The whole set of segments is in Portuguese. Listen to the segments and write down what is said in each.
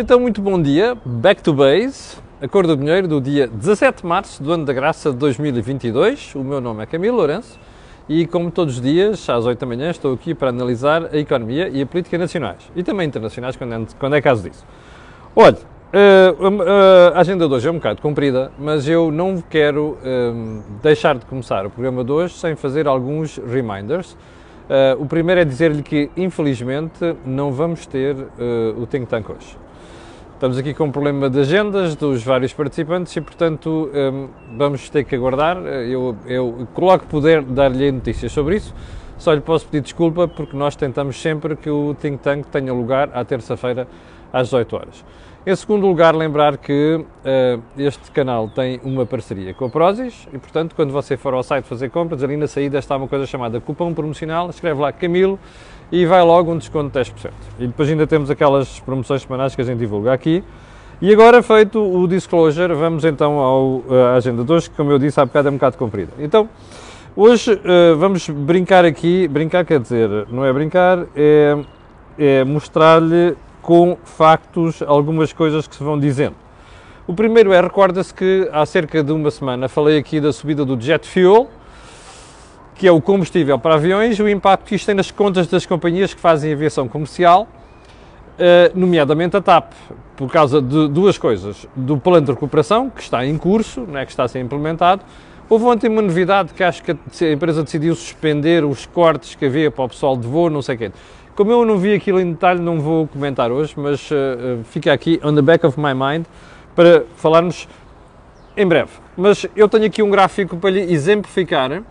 Então, muito bom dia, back to base, a cor do dinheiro do dia 17 de março do ano da graça de 2022. O meu nome é Camilo Lourenço e, como todos os dias, às 8 da manhã, estou aqui para analisar a economia e a política nacionais e também internacionais, quando é, quando é caso disso. Olha, eh, a agenda de hoje é um bocado comprida, mas eu não quero um, deixar de começar o programa de hoje sem fazer alguns reminders. Uh, o primeiro é dizer-lhe que, infelizmente, não vamos ter uh, o Think Tank hoje. Estamos aqui com um problema de agendas dos vários participantes e, portanto, um, vamos ter que aguardar. Eu, eu coloco poder dar-lhe notícias sobre isso. Só lhe posso pedir desculpa porque nós tentamos sempre que o Think Tank tenha lugar à terça-feira às 18 horas. Em segundo lugar, lembrar que uh, este canal tem uma parceria com a Prozis e, portanto, quando você for ao site fazer compras, ali na saída está uma coisa chamada cupom promocional, escreve lá Camilo e vai logo um desconto de 10%. E depois ainda temos aquelas promoções semanais que a gente divulga aqui. E agora feito o disclosure, vamos então ao, à agenda de hoje, que como eu disse há bocado é um bocado comprida. Então, hoje uh, vamos brincar aqui, brincar quer dizer, não é brincar, é, é mostrar-lhe com factos algumas coisas que se vão dizendo. O primeiro é, recorda-se que há cerca de uma semana falei aqui da subida do jet fuel, que é o combustível para aviões, o impacto que isto tem nas contas das companhias que fazem aviação comercial, eh, nomeadamente a TAP, por causa de duas coisas. Do plano de recuperação, que está em curso, não é, que está a ser implementado. Houve ontem uma novidade que acho que a empresa decidiu suspender os cortes que havia para o pessoal de voo, não sei quê. Como eu não vi aquilo em detalhe, não vou comentar hoje, mas uh, fica aqui on the back of my mind para falarmos em breve. Mas eu tenho aqui um gráfico para lhe exemplificar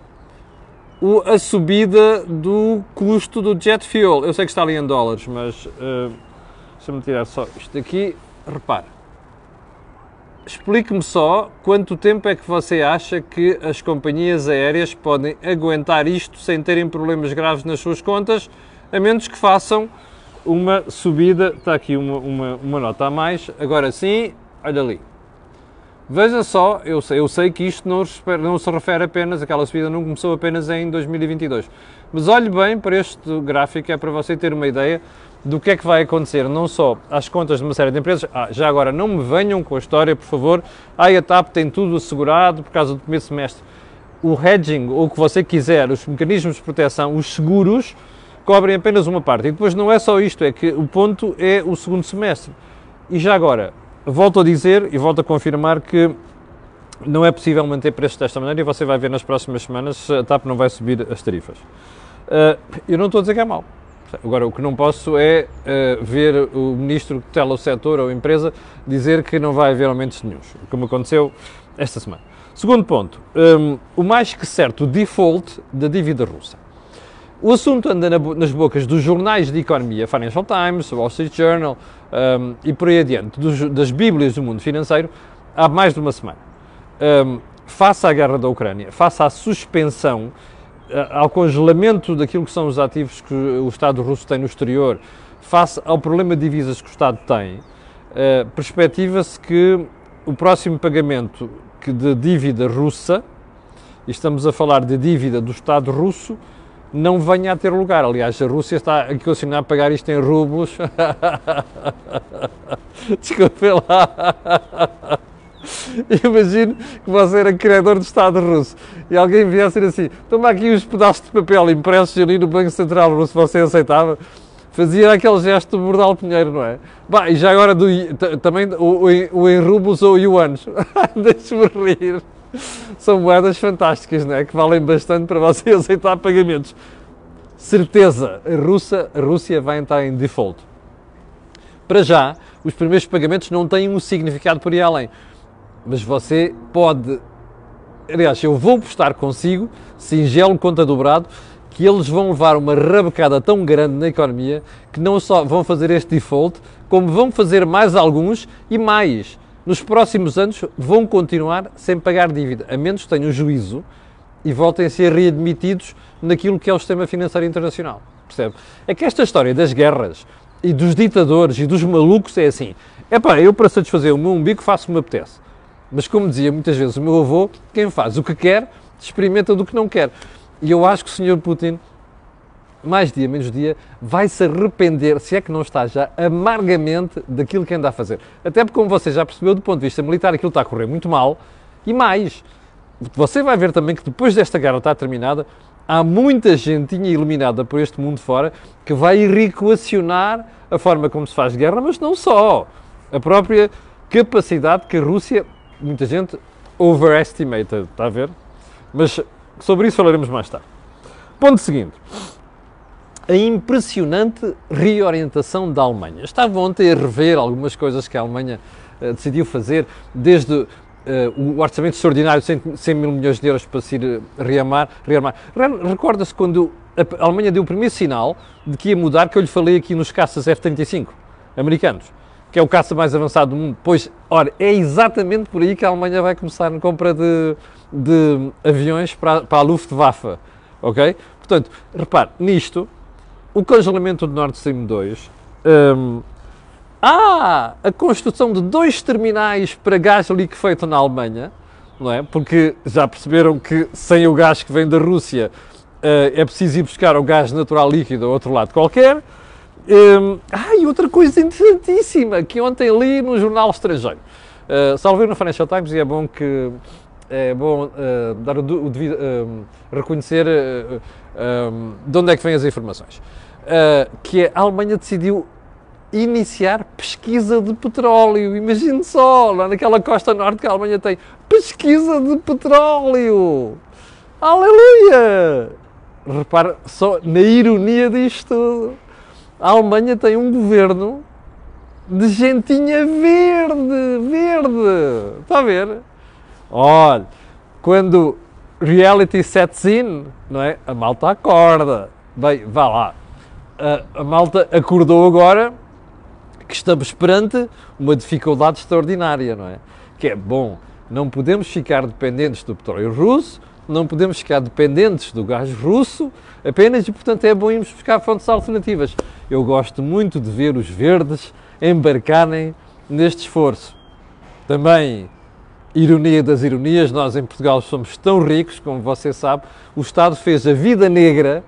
o, a subida do custo do jet fuel. Eu sei que está ali em dólares, mas uh, deixa-me tirar só isto aqui. Repare. Explique-me só quanto tempo é que você acha que as companhias aéreas podem aguentar isto sem terem problemas graves nas suas contas, a menos que façam uma subida. Está aqui uma, uma, uma nota a mais. Agora sim, olha ali. Veja só, eu sei, eu sei que isto não, não, se refere apenas, aquela subida não começou apenas em 2022. Mas olhe bem para este gráfico, é para você ter uma ideia do que é que vai acontecer, não só às contas de uma série de empresas. Ah, já agora, não me venham com a história, por favor. Ah, a TAP tem tudo assegurado por causa do primeiro semestre. O hedging, ou o que você quiser, os mecanismos de proteção, os seguros, cobrem apenas uma parte. E depois não é só isto, é que o ponto é o segundo semestre. E já agora, volto a dizer e volto a confirmar que não é possível manter preços desta maneira e você vai ver nas próximas semanas se a TAP não vai subir as tarifas. Uh, eu não estou a dizer que é mau. Agora, o que não posso é uh, ver o ministro que tutela o setor ou a empresa dizer que não vai haver aumentos nenhums, como aconteceu esta semana. Segundo ponto, um, o mais que certo default da dívida russa. O assunto anda na, nas bocas dos jornais de economia, Financial Times, Wall Street Journal um, e por aí adiante, dos, das bíblias do mundo financeiro, há mais de uma semana. Um, face à guerra da Ucrânia, face à suspensão, ao congelamento daquilo que são os ativos que o Estado russo tem no exterior, face ao problema de divisas que o Estado tem, uh, perspectiva-se que o próximo pagamento de dívida russa, e estamos a falar de dívida do Estado russo, não venha a ter lugar. Aliás, a Rússia está a condicionar a pagar isto em rublos. Desculpe lá. Imagino que você era credor do Estado russo e alguém viesse assim: toma aqui uns pedaços de papel impressos ali no Banco Central Russo, você aceitava? Fazia aquele gesto do Bordal Pinheiro, não é? Bah, e já agora do, também o, o, o em rublos ou yuanes. Deixe-me rir. São moedas fantásticas, não é? Que valem bastante para você aceitar pagamentos. Certeza, a, Rússia, a Rússia vai entrar em default. Para já, os primeiros pagamentos não têm um significado por aí além. Mas você pode. Aliás, eu vou postar consigo, singelo conta dobrado, que eles vão levar uma rabecada tão grande na economia que não só vão fazer este default, como vão fazer mais alguns e mais nos próximos anos vão continuar sem pagar dívida, a menos que tenham juízo e voltem a ser readmitidos naquilo que é o sistema financeiro internacional. Percebe? É que esta história das guerras e dos ditadores e dos malucos é assim. É pá, eu para satisfazer o meu umbigo faço o que me apetece. Mas como dizia muitas vezes o meu avô, quem faz o que quer, experimenta do que não quer. E eu acho que o Sr. Putin mais dia menos dia, vai se arrepender, se é que não está já, amargamente daquilo que anda a fazer. Até porque, como você já percebeu, do ponto de vista militar, aquilo está a correr muito mal. E mais, você vai ver também que depois desta guerra estar terminada, há muita gentinha iluminada por este mundo fora que vai reequacionar a forma como se faz guerra, mas não só. A própria capacidade que a Rússia, muita gente overestimated, está a ver? Mas sobre isso falaremos mais tarde. Ponto seguinte. A impressionante reorientação da Alemanha. Estava ontem a rever algumas coisas que a Alemanha uh, decidiu fazer, desde uh, o orçamento extraordinário de 100, 100, mil milhões de euros para se ir uh, rearmar. rearmar. Recorda-se quando a Alemanha deu o primeiro sinal de que ia mudar, que eu lhe falei aqui nos caças F-35 americanos, que é o caça mais avançado do mundo. Pois, ora, é exatamente por aí que a Alemanha vai começar na compra de, de aviões para, para a Luftwaffe, ok? Portanto, repare, nisto, o congelamento do Nord Stream 2, um, a construção de dois terminais para gás liquefeito na Alemanha, não é? Porque já perceberam que sem o gás que vem da Rússia uh, é preciso ir buscar o gás natural líquido a outro lado qualquer. Um, ah, e outra coisa interessantíssima que ontem li no jornal estrangeiro. Uh, salvo no Financial Times e é bom que é bom uh, dar o, o devido, uh, reconhecer uh, de onde é que vêm as informações. Que a Alemanha decidiu iniciar pesquisa de petróleo. Imagine só, lá naquela costa norte que a Alemanha tem pesquisa de petróleo. Aleluia! Repara só na ironia disto. A Alemanha tem um governo de gentinha verde, verde. Está a ver? Olha, quando reality sets in, não é? A malta acorda. Bem, vá lá. A, a malta acordou agora que estamos perante uma dificuldade extraordinária, não é? Que é, bom, não podemos ficar dependentes do petróleo russo, não podemos ficar dependentes do gás russo apenas e, portanto, é bom irmos buscar fontes alternativas. Eu gosto muito de ver os verdes embarcarem neste esforço. Também ironia das ironias, nós em Portugal somos tão ricos, como você sabe, o Estado fez a vida negra,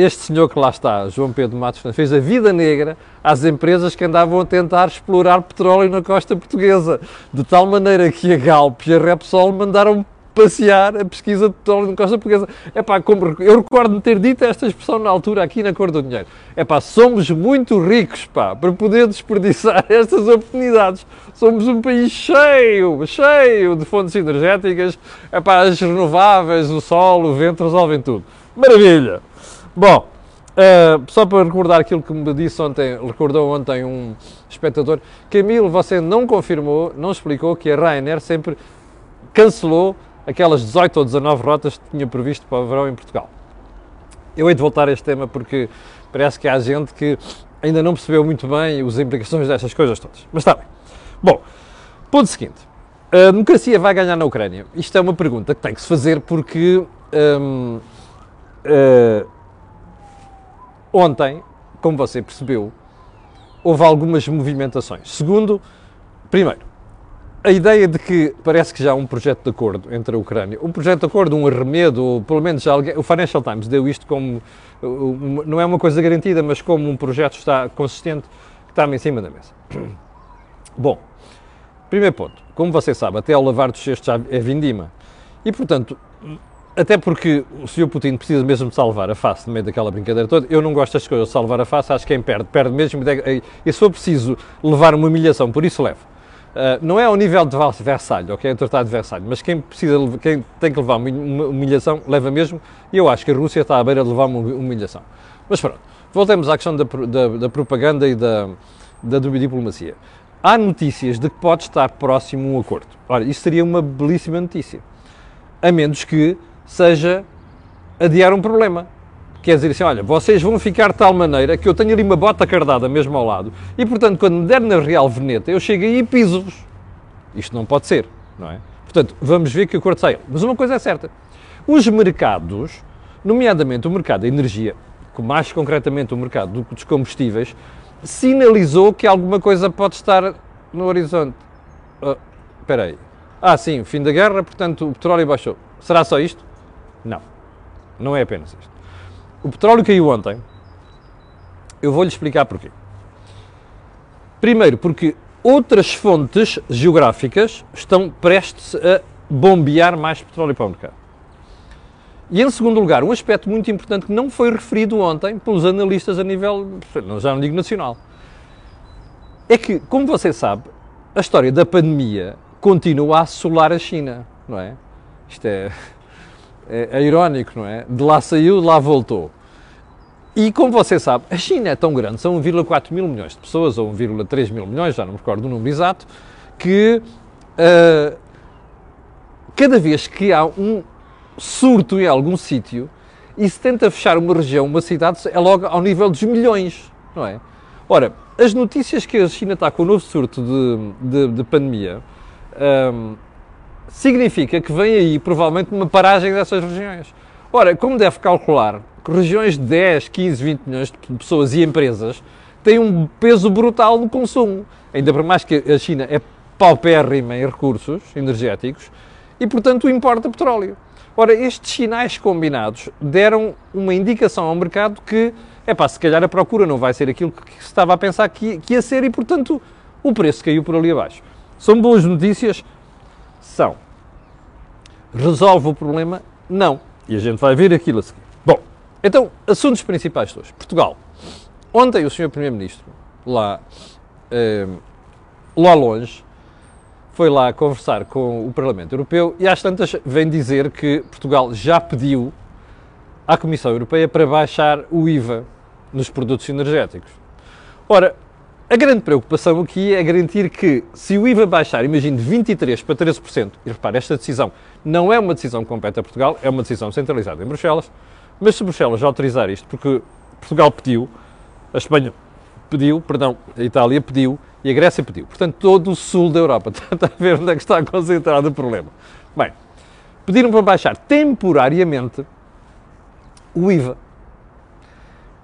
este senhor que lá está, João Pedro Matos, fez a vida negra às empresas que andavam a tentar explorar petróleo na costa portuguesa, de tal maneira que a Galp e a Repsol mandaram passear a pesquisa de petróleo na costa portuguesa. É pá, eu recordo-me ter dito esta expressão na altura aqui na Cor do Dinheiro. É pá, somos muito ricos, pá, para poder desperdiçar estas oportunidades. Somos um país cheio, cheio de fontes energéticas. É pá, as renováveis, o sol, o vento resolvem tudo. Maravilha! Bom, Uh, só para recordar aquilo que me disse ontem, recordou ontem um espectador, Camilo, você não confirmou, não explicou que a Ryanair sempre cancelou aquelas 18 ou 19 rotas que tinha previsto para o verão em Portugal. Eu hei de voltar a este tema porque parece que há gente que ainda não percebeu muito bem as implicações destas coisas todas. Mas está bem. Bom, ponto seguinte. A democracia vai ganhar na Ucrânia? Isto é uma pergunta que tem que se fazer porque uh, ontem, como você percebeu, houve algumas movimentações. Segundo, primeiro, a ideia de que parece que já há um projeto de acordo entre a Ucrânia, um projeto de acordo, um arremedo, ou pelo menos alguém, o Financial Times deu isto como, não é uma coisa garantida, mas como um projeto está consistente, que está em cima da mesa. Bom, primeiro ponto, como você sabe, até ao lavar dos cestos é vindima. E, portanto, até porque o Sr. Putin precisa mesmo de salvar a face no meio daquela brincadeira toda. Eu não gosto das coisas de salvar a face, acho que quem perde, perde mesmo. E se for preciso levar uma humilhação, por isso levo. Uh, não é ao nível de Versalhes, ok? É o Tratado de Versalhes, mas quem, precisa, quem tem que levar uma humilhação, leva mesmo, e eu acho que a Rússia está à beira de levar uma humilhação. Mas pronto, voltemos à questão da, da, da propaganda e da, da diplomacia. Há notícias de que pode estar próximo um acordo. Ora, isso seria uma belíssima notícia. A menos que seja adiar um problema. Quer dizer assim, olha, vocês vão ficar de tal maneira que eu tenho ali uma bota cardada mesmo ao lado e, portanto, quando me der na Real Veneta, eu chego aí e piso-vos. Isto não pode ser, não é? Portanto, vamos ver que acordo sai. Mas uma coisa é certa, os mercados, nomeadamente o mercado da energia, mais concretamente o mercado dos combustíveis, sinalizou que alguma coisa pode estar no horizonte. Uh, espera aí. Ah, sim, fim da guerra, portanto o petróleo baixou. Será só isto? Não. Não é apenas isto. o petróleo caiu ontem. Eu vou-lhe explicar porquê. Primeiro, porque outras fontes geográficas estão prestes a bombear mais petróleo para o mercado. E em segundo lugar, um aspecto muito importante que não foi referido ontem pelos analistas a nível, já não digo nacional, é que, como você sabe, a história da pandemia continua a assolar a China, não é? Isto é, é, é irónico, não é? De lá saiu, de lá voltou. E como você sabe, a China é tão grande, são 1,4 mil milhões de pessoas, ou 1,3 mil milhões, já não me recordo o número exato, que uh, cada vez que há um surto em algum sítio e se tenta fechar uma região, uma cidade, é logo ao nível dos milhões, não é? Ora, as notícias que a China está com o novo surto de, de, de pandemia um, significa que vem aí provavelmente uma paragem dessas regiões. Ora, como deve calcular, que regiões de 10, 15, 20 milhões de pessoas e empresas têm um peso brutal no consumo. Ainda por mais que a China é paupérrima em recursos energéticos e, portanto, importa petróleo. Ora, estes sinais combinados deram uma indicação ao mercado que, é pá, se calhar a procura não vai ser aquilo que se estava a pensar que, que ia ser e, portanto, o preço caiu por ali abaixo. São boas notícias? São. Resolve o problema? Não. E a gente vai ver aquilo a seguir. Bom, então, assuntos principais de hoje. Portugal. Ontem o Sr. Primeiro-Ministro, lá, eh, lá longe, foi lá conversar com o Parlamento Europeu e às tantas vem dizer que Portugal já pediu à Comissão Europeia para baixar o IVA nos produtos energéticos. Ora, a grande preocupação aqui é garantir que, se o IVA baixar, imagine, de 23% para 13%, e repare, esta decisão não é uma decisão que compete a Portugal, é uma decisão centralizada em Bruxelas, mas se Bruxelas autorizar isto, porque Portugal pediu, a Espanha pediu, perdão, a Itália pediu, e a Grécia pediu. Portanto, todo o sul da Europa. Está a ver onde é que está concentrado o problema. Bem, pediram para baixar temporariamente o IVA.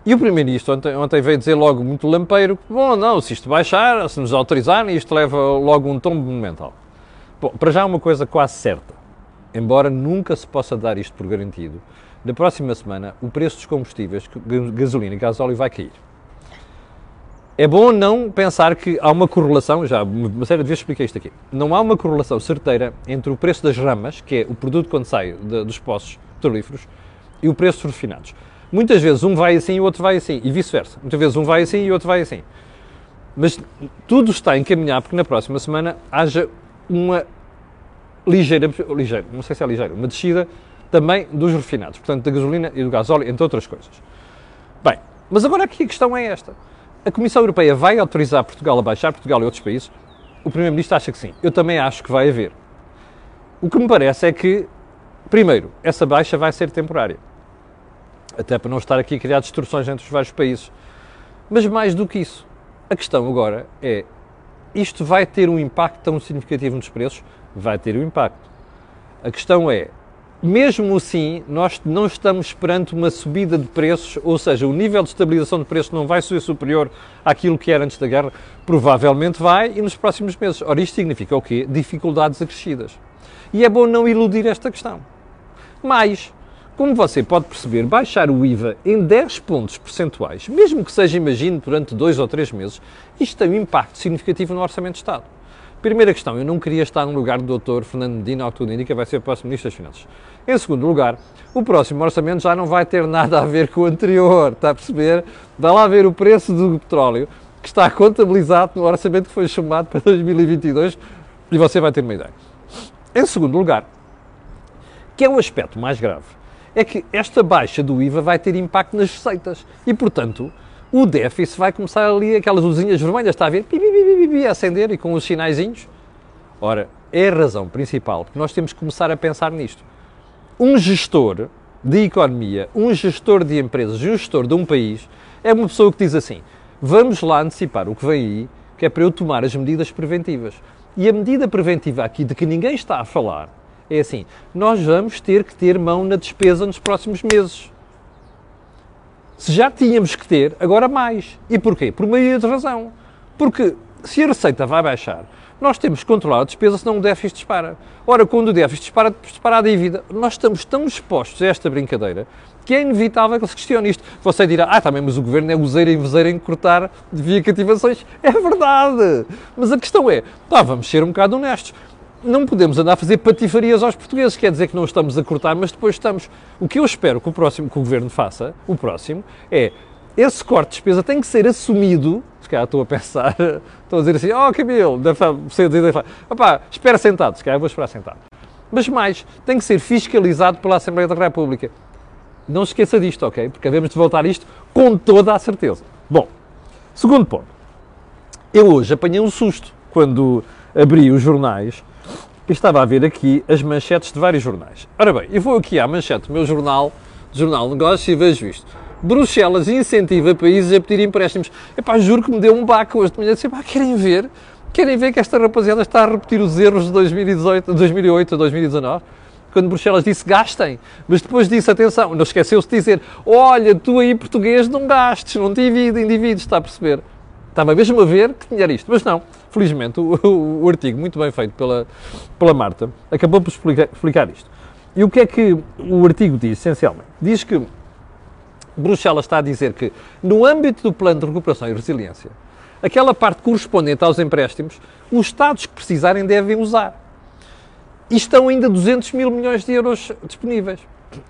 E o Primeiro-Ministro ontem, ontem, veio dizer logo muito lampeiro, bom, não, se isto baixar, se nos autorizarem, isto leva logo um tombo monumental. Bom, para já uma coisa quase certa, embora nunca se possa dar isto por garantido, na próxima semana o preço dos combustíveis, gasolina e gasóleo vai cair é bom não pensar que há uma correlação, já uma série de vezes expliquei isto aqui, não há uma correlação certeira entre o preço das ramas, que é o produto quando sai de, dos poços petrolíferos, e o preço dos refinados. Muitas vezes um vai assim e o outro vai assim, e vice-versa. Muitas vezes um vai assim e o outro vai assim. Mas tudo está a encaminhar porque na próxima semana haja uma ligeira, ligeira, não sei se é ligeira, uma descida também dos refinados, portanto da gasolina e do gasóleo, entre outras coisas. Bem, mas agora aqui a questão é esta a Comissão Europeia vai autorizar Portugal a baixar, Portugal e outros países? O Primeiro-Ministro acha que sim. Eu também acho que vai haver. O que me parece é que, primeiro, essa baixa vai ser temporária. Até para não estar aqui a criar distorções entre os vários países. Mas mais do que isso, a questão agora é: isto vai ter um impacto tão significativo nos preços? Vai ter um impacto. A questão é: mesmo assim, nós não estamos perante uma subida de preços, ou seja, o nível de estabilização de preços não vai ser superior àquilo que era antes da guerra, provavelmente vai e nos próximos meses. Ora, isto significa o quê? Dificuldades acrescidas. E é bom não iludir esta questão. Mas, como você pode perceber, baixar o IVA em 10 pontos percentuais, mesmo que seja, imagine, durante dois ou três meses, isto tem um impacto significativo no Orçamento de Estado. Primeira questão, eu não queria estar no lugar do Dr. Fernando Medina, ao que tudo indica, vai ser o próximo Ministro das Finanças. Em segundo lugar, o próximo orçamento já não vai ter nada a ver com o anterior, está a perceber? Vai lá ver o preço do petróleo, que está contabilizado no orçamento que foi chamado para 2022, e você vai ter uma ideia. Em segundo lugar, que é o aspecto mais grave, é que esta baixa do IVA vai ter impacto nas receitas e, portanto, o déficit vai começar ali, aquelas luzinhas vermelhas, está a ver, pi, a acender e com os sinaizinhos. Ora, é a razão principal que nós temos que começar a pensar nisto. Um gestor de economia, um gestor de empresas, um gestor de um país, é uma pessoa que diz assim: vamos lá antecipar o que vem aí, que é para eu tomar as medidas preventivas. E a medida preventiva aqui de que ninguém está a falar é assim: nós vamos ter que ter mão na despesa nos próximos meses. Se já tínhamos que ter, agora mais. E porquê? Por meio de razão. Porque se a receita vai baixar, nós temos que controlar a despesa, senão o déficit dispara. Ora, quando o déficit dispara, dispara a dívida. Nós estamos tão expostos a esta brincadeira que é inevitável que se questione isto. Você dirá, ah, também, mas o governo é useiro e vezeiro em cortar via cativações. É verdade. Mas a questão é, pá, vamos ser um bocado honestos. Não podemos andar a fazer patifarias aos portugueses, quer dizer que não estamos a cortar, mas depois estamos. O que eu espero que o próximo que o governo faça, o próximo, é esse corte de despesa tem que ser assumido. Se calhar estou a pensar, estou a dizer assim, oh Camilo, ser dizer, opá, espera sentado, se calhar vou esperar sentado. Mas mais, tem que ser fiscalizado pela Assembleia da República. Não se esqueça disto, ok? Porque devemos de voltar isto com toda a certeza. Bom, segundo ponto. Eu hoje apanhei um susto quando abri os jornais estava a ver aqui as manchetes de vários jornais. Ora bem, eu vou aqui à manchete do meu jornal, Jornal Negócios, e vejo isto. Bruxelas incentiva países a pedir empréstimos. Epá, juro que me deu um baque hoje de manhã. Disse, querem ver? Querem ver que esta rapaziada está a repetir os erros de 2018, 2008 a 2019? quando Bruxelas disse gastem, mas depois disse, atenção, não esqueceu-se de dizer, olha, tu aí português não gastes, não divides, indivíduos, está a perceber? Estava mesmo a ver que tinha isto, mas não, felizmente o, o, o, artigo, muito bem feito pela, pela Marta, acabou por explicar, explicar isto. E o que é que o artigo diz, essencialmente? Diz que Bruxelas está a dizer que, no âmbito do plano de recuperação e resiliência, aquela parte correspondente aos empréstimos, os Estados que precisarem devem usar. E estão ainda 200 mil milhões de euros disponíveis.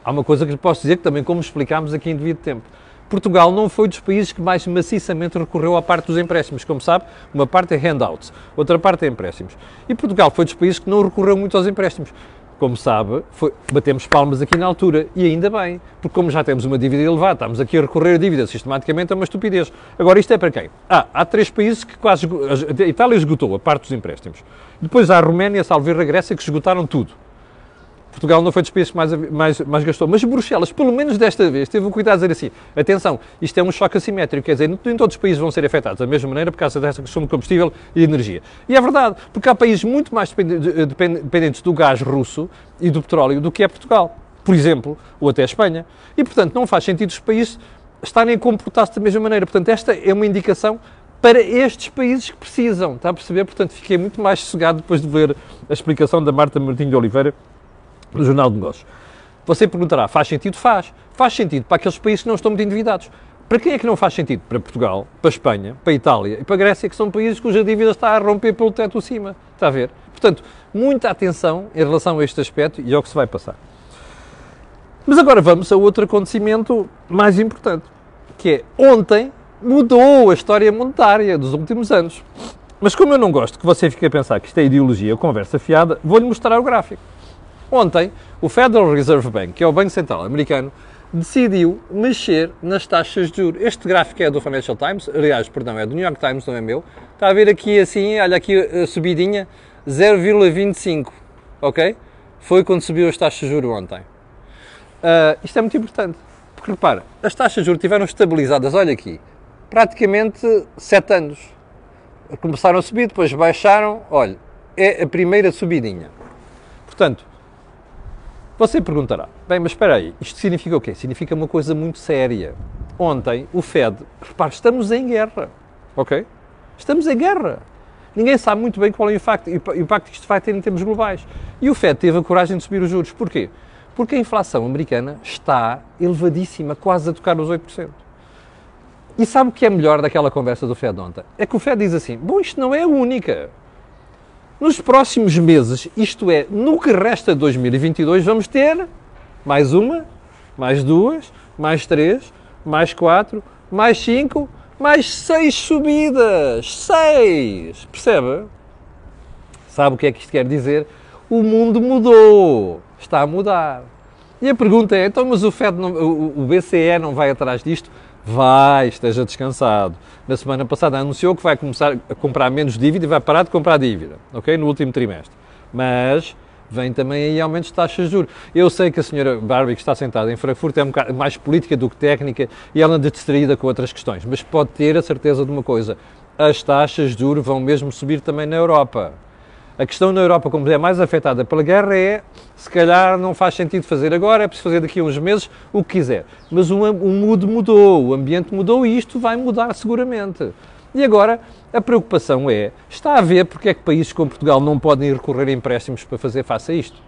Há uma coisa que lhe posso dizer que também, como explicámos aqui em devido tempo, Portugal não foi dos países que mais maciçamente recorreu à parte dos empréstimos. Como sabe, uma parte é handouts, outra parte é empréstimos. E Portugal foi dos países que não recorreu muito aos empréstimos como sabe, foi, batemos palmas aqui na altura e ainda bem, porque como já temos uma dívida elevada, estamos aqui a recorrer a dívida sistematicamente é uma estupidez. Agora, isto é para quem? Ah, há três países que quase. A Itália esgotou a parte dos empréstimos. Depois há a Roménia, Salveira a Grécia que esgotaram tudo. Portugal não foi dos países que mais, mais, mais gastou, mas Bruxelas, pelo menos desta vez, teve o cuidado de dizer assim: atenção, isto é um choque assimétrico, quer dizer, nem todos os países vão ser afetados da mesma maneira por causa dessa questão de combustível e energia. E é verdade, porque há países muito mais dependentes do gás russo e do petróleo do que é Portugal, por exemplo, ou até a Espanha. E, portanto, não faz sentido os países estarem a comportar-se da mesma maneira. Portanto, esta é uma indicação para estes países que precisam, está a perceber? Portanto, fiquei muito mais sossegado depois de ler a explicação da Marta Martinho de Oliveira no Jornal de Negócios. Você perguntará, faz sentido? Faz. Faz sentido para aqueles países que não estão muito endividados. Para quem é que não faz sentido? Para Portugal, para Espanha, para Itália e para Grécia, que são países cuja dívida está a romper pelo teto acima. Está a ver? Portanto, muita atenção em relação a este aspecto e ao que se vai passar. Mas agora vamos a outro acontecimento mais importante, que é ontem mudou a história monetária dos últimos anos. Mas como eu não gosto que você fique a pensar que isto é ideologia ou conversa fiada, vou-lhe mostrar o gráfico. Ontem, o Federal Reserve Bank, que é o Banco Central americano, decidiu mexer nas taxas de juros. Este gráfico é do Financial Times, aliás, perdão, é do New York Times, não é meu. Está a ver aqui assim, olha aqui a subidinha, 0,25, ok? Foi quando subiu as taxas de juros ontem. Uh, isto é muito importante, porque repara, as taxas de juros estiveram estabilizadas, olha aqui, praticamente 7 anos. Começaram a subir, depois baixaram, olha, é a primeira subidinha. Portanto, você perguntará, bem, mas espera aí, isto significa o quê? Significa uma coisa muito séria. Ontem, o Fed, repare, estamos em guerra, ok? Estamos em guerra. Ninguém sabe muito bem qual é o impacto, o impacto que isto vai ter em termos globais. E o Fed teve a coragem de subir os juros. Porquê? Porque a inflação americana está elevadíssima, quase a tocar os 8%. E sabe o que é melhor daquela conversa do Fed ontem? É que o Fed diz assim: bom, isto não é a única. Nos próximos meses, isto é, no que resta de 2022, vamos ter mais uma, mais duas, mais três, mais quatro, mais cinco, mais seis subidas. Seis! Percebe? Sabe o que é que isto quer dizer? O mundo mudou. Está a mudar. E a pergunta é, então, mas o, Fed não, o, o BCE não vai atrás disto? Vai, esteja descansado. Na semana passada anunciou que vai começar a comprar menos dívida e vai parar de comprar dívida, ok? No último trimestre. Mas vem também aí aumentos de taxas de juros. Eu sei que a senhora Barbie, que está sentada em Frankfurt, é um bocado mais política do que técnica e ela anda distraída com outras questões, mas pode ter a certeza de uma coisa: as taxas de juros vão mesmo subir também na Europa. A questão na Europa, como é mais afetada pela guerra, é se calhar não faz sentido fazer agora, é preciso fazer daqui a uns meses o que quiser. Mas o, o mood mudou, o ambiente mudou e isto vai mudar seguramente. E agora a preocupação é: está a ver porque é que países como Portugal não podem recorrer a empréstimos para fazer face a isto?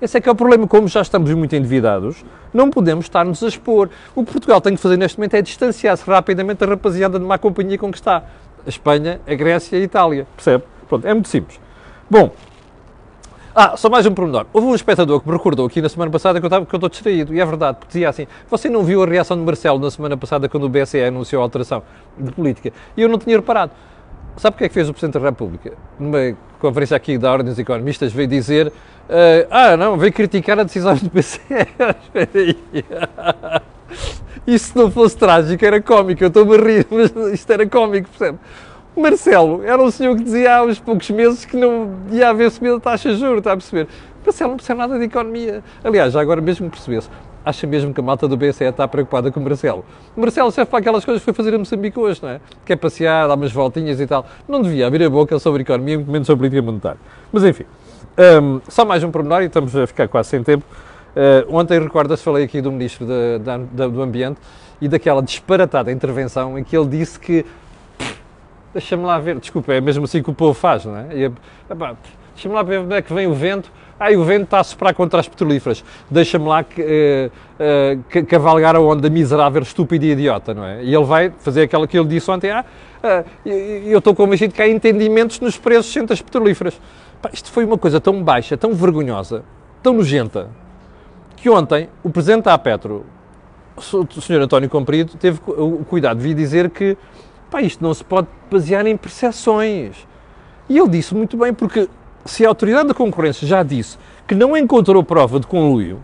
Esse é que é o problema. Como já estamos muito endividados, não podemos estar-nos a expor. O que Portugal tem que fazer neste momento é distanciar-se rapidamente da rapaziada de má companhia com que está. A Espanha, a Grécia e a Itália. Percebe? Pronto, é muito simples. Bom, ah, só mais um pormenor. Houve um espectador que me recordou aqui na semana passada que eu, estava, que eu estou distraído, e é verdade, porque dizia assim: você não viu a reação de Marcelo na semana passada quando o BCE anunciou a alteração de política? E eu não tinha reparado. Sabe o que é que fez o Presidente da República? Numa conferência aqui da Ordem dos Economistas, veio dizer: uh, Ah, não, veio criticar a decisão do BCE. Isso não fosse trágico, era cómico. Eu estou-me a rir, mas isto era cómico, percebe? Marcelo era um senhor que dizia há uns poucos meses que não ia haver subida de taxa de juros, está a perceber? Marcelo não percebe nada de economia. Aliás, já agora mesmo que percebesse, acha mesmo que a malta do BCE está preocupada com o Marcelo. O Marcelo serve para aquelas coisas que foi fazer a Moçambique hoje, não é? Quer passear, dar umas voltinhas e tal. Não devia abrir a boca sobre economia, muito menos sobre política monetária. Mas enfim, um, só mais um pormenor e estamos a ficar quase sem tempo. Uh, ontem, recordas, falei aqui do Ministro de, do Ambiente e daquela disparatada intervenção em que ele disse que deixa-me lá ver, desculpa, é mesmo assim que o povo faz, não é? Deixa-me lá ver onde é que vem o vento. Ah, o vento está a soprar contra as petrolíferas. Deixa-me lá que, uh, uh, cavalgar a onda miserável, estúpida e idiota, não é? E ele vai fazer aquilo que ele disse ontem. Ah, uh, eu estou convencido que há entendimentos nos preços entre as petrolíferas. Pá, isto foi uma coisa tão baixa, tão vergonhosa, tão nojenta, que ontem o Presidente da Petro, o Sr. António Comprido, teve o cuidado de vir dizer que Pá, isto não se pode basear em percepções. E ele disse muito bem, porque se a Autoridade da Concorrência já disse que não encontrou prova de conluio,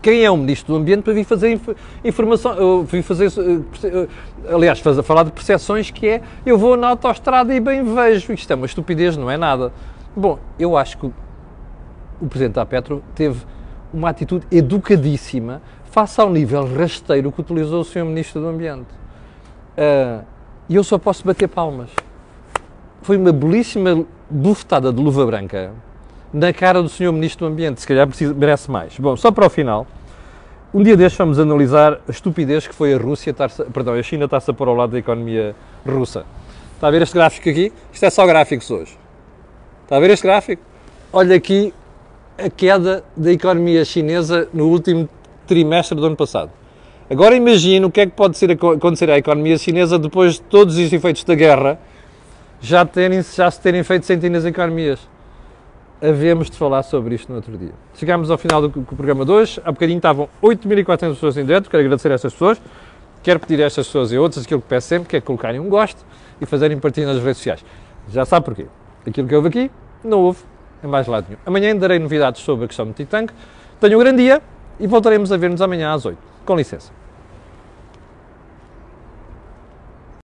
quem é o Ministro do Ambiente para vir fazer informação, vir fazer, eh, aliás, fazer, falar de percepções que é, eu vou na autostrada e bem vejo, isto é uma estupidez, não é nada. Bom, eu acho que o Presidente da Petro teve uma atitude educadíssima face ao nível rasteiro que utilizou o Sr. Ministro do Ambiente. Uh, e eu só posso bater palmas. Foi uma belíssima bufetada de luva branca na cara do Sr. Ministro do Ambiente. Se calhar precisa, merece mais. Bom, só para o final, um dia destes vamos analisar a estupidez que foi a Rússia, estar perdão, a China estar-se a pôr ao lado da economia russa. Está a ver este gráfico aqui? Isto é só gráficos hoje. Está a ver este gráfico? Olha aqui a queda da economia chinesa no último trimestre do ano passado. Agora imagine o que é que pode ser, acontecer à economia chinesa depois de todos os efeitos da guerra já, terem, já se terem feito centenas de economias. Havemos de falar sobre isto no outro dia. Chegámos ao final do, do programa de hoje. Há bocadinho estavam 8.400 pessoas em direto. Quero agradecer a estas pessoas. Quero pedir a estas pessoas e outras aquilo que peço sempre, que é colocarem um gosto e fazerem partilha nas redes sociais. Já sabe porquê. Aquilo que houve aqui, não houve em mais lado nenhum. Amanhã darei novidades sobre a questão do Titank. Tenham um grande dia e voltaremos a ver-nos amanhã às 8. Com licença.